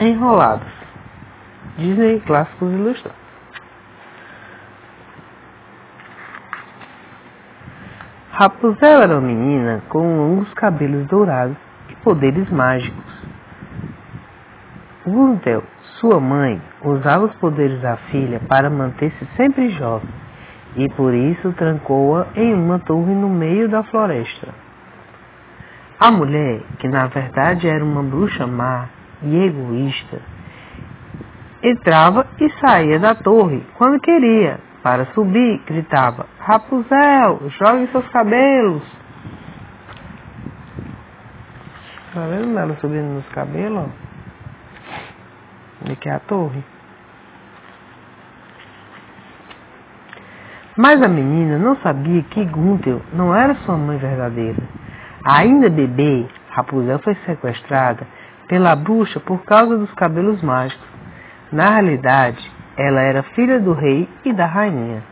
Enrolados. Disney Clássicos Ilustrados. Rapunzel era uma menina com longos cabelos dourados e poderes mágicos. Gunther, sua mãe, usava os poderes da filha para manter-se sempre jovem e por isso trancou-a em uma torre no meio da floresta. A mulher, que na verdade era uma bruxa má e egoísta, entrava e saía da torre quando queria. Para subir, gritava: Rapunzel, jogue seus cabelos. Tá vendo ela subindo nos cabelos? Ó? Aqui é a torre. Mas a menina não sabia que Gunther não era sua mãe verdadeira. Ainda bebê, Rapunzel foi sequestrada pela bruxa por causa dos cabelos mágicos. Na realidade, ela era filha do rei e da rainha.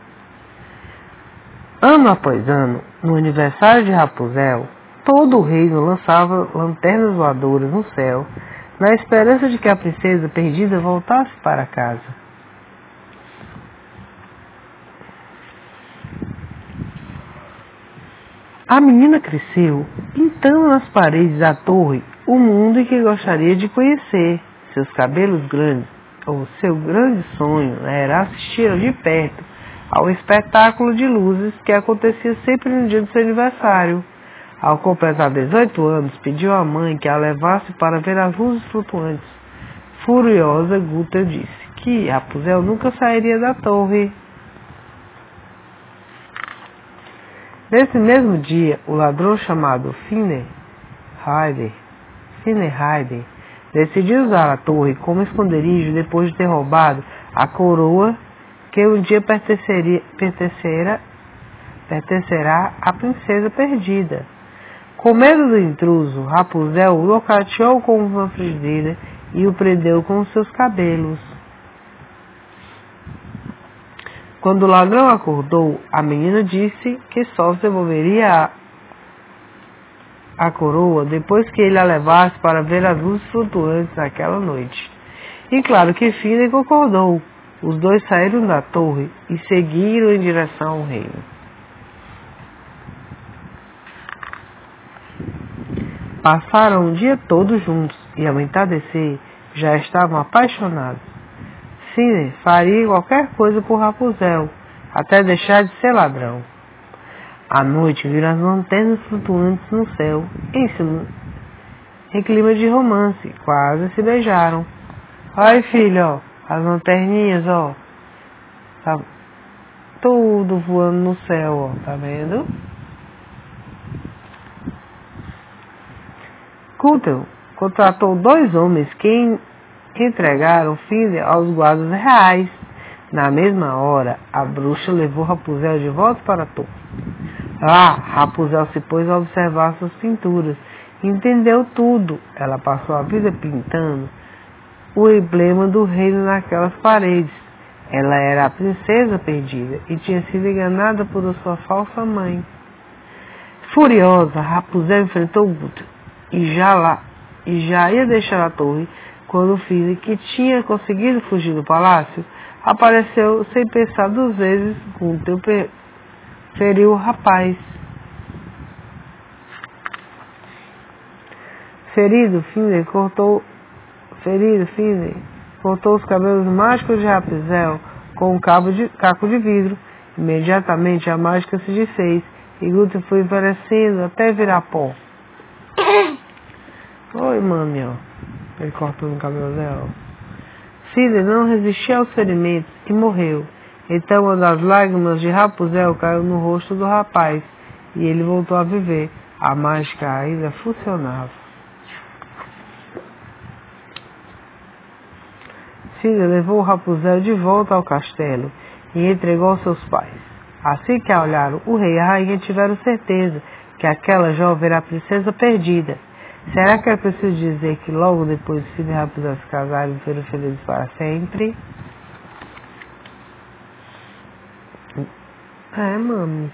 Ano após ano, no aniversário de Rapunzel, todo o reino lançava lanternas voadoras no céu, na esperança de que a princesa perdida voltasse para casa. A menina cresceu, pintando nas paredes da torre o mundo que gostaria de conhecer. Seus cabelos grandes, ou seu grande sonho era assistir de perto ao espetáculo de luzes que acontecia sempre no dia do seu aniversário. Ao completar 18 anos, pediu à mãe que a levasse para ver as luzes flutuantes. Furiosa, Guta disse que Rapunzel nunca sairia da torre. Nesse mesmo dia, o ladrão chamado Finner Heider, Finner Heider decidiu usar a torre como esconderijo depois de ter roubado a coroa que um dia pertenceria, pertencerá, à princesa perdida. Com medo do intruso, Rapunzel o locateou com uma frigideira e o prendeu com seus cabelos. Quando o ladrão acordou, a menina disse que só devolveria a, coroa depois que ele a levasse para ver as luzes flutuantes naquela noite. E claro que Fina concordou. Os dois saíram da torre e seguiram em direção ao reino. Passaram o dia todo juntos e ao entardecer já estavam apaixonados. Cine faria qualquer coisa por Rapunzel, até deixar de ser ladrão. À noite viram as lanternas flutuantes no céu, em, clima de romance, quase se beijaram. Ai filho, ó, as lanterninhas, ó. Tá tudo voando no céu, ó, tá vendo? Coulter contratou dois homens que entregaram filha aos guardas reais. Na mesma hora, a bruxa levou Rapunzel de volta para a torre. Lá, Rapunzel se pôs a observar suas pinturas. Entendeu tudo. Ela passou a vida pintando o emblema do reino naquelas paredes. Ela era a princesa perdida e tinha sido enganada por sua falsa mãe. Furiosa, Rapunzel enfrentou Guto e já lá e já ia deixar a torre quando o filho, que tinha conseguido fugir do palácio, apareceu sem pensar duas vezes, Gunther feriu o rapaz. Ferido, Finder cortou, ferido, Finder cortou os cabelos mágicos de Rapunzel com um cabo de, caco de vidro. Imediatamente a mágica se desfez e Gunther foi envelhecendo até virar pó. Oi, mami, ó. Ele cortando o cabelo dela. Cília não resistiu aos ferimentos e morreu. Então uma das lágrimas de Rapunzel caiu no rosto do rapaz e ele voltou a viver. A mágica ainda funcionava. Cília levou Rapunzel de volta ao castelo e entregou aos seus pais. Assim que a olharam, o rei e a rainha tiveram certeza que aquela jovem era a princesa perdida Será que é preciso dizer que logo depois de Cine Rapunzel se casarem e serem felizes para sempre? É, mami.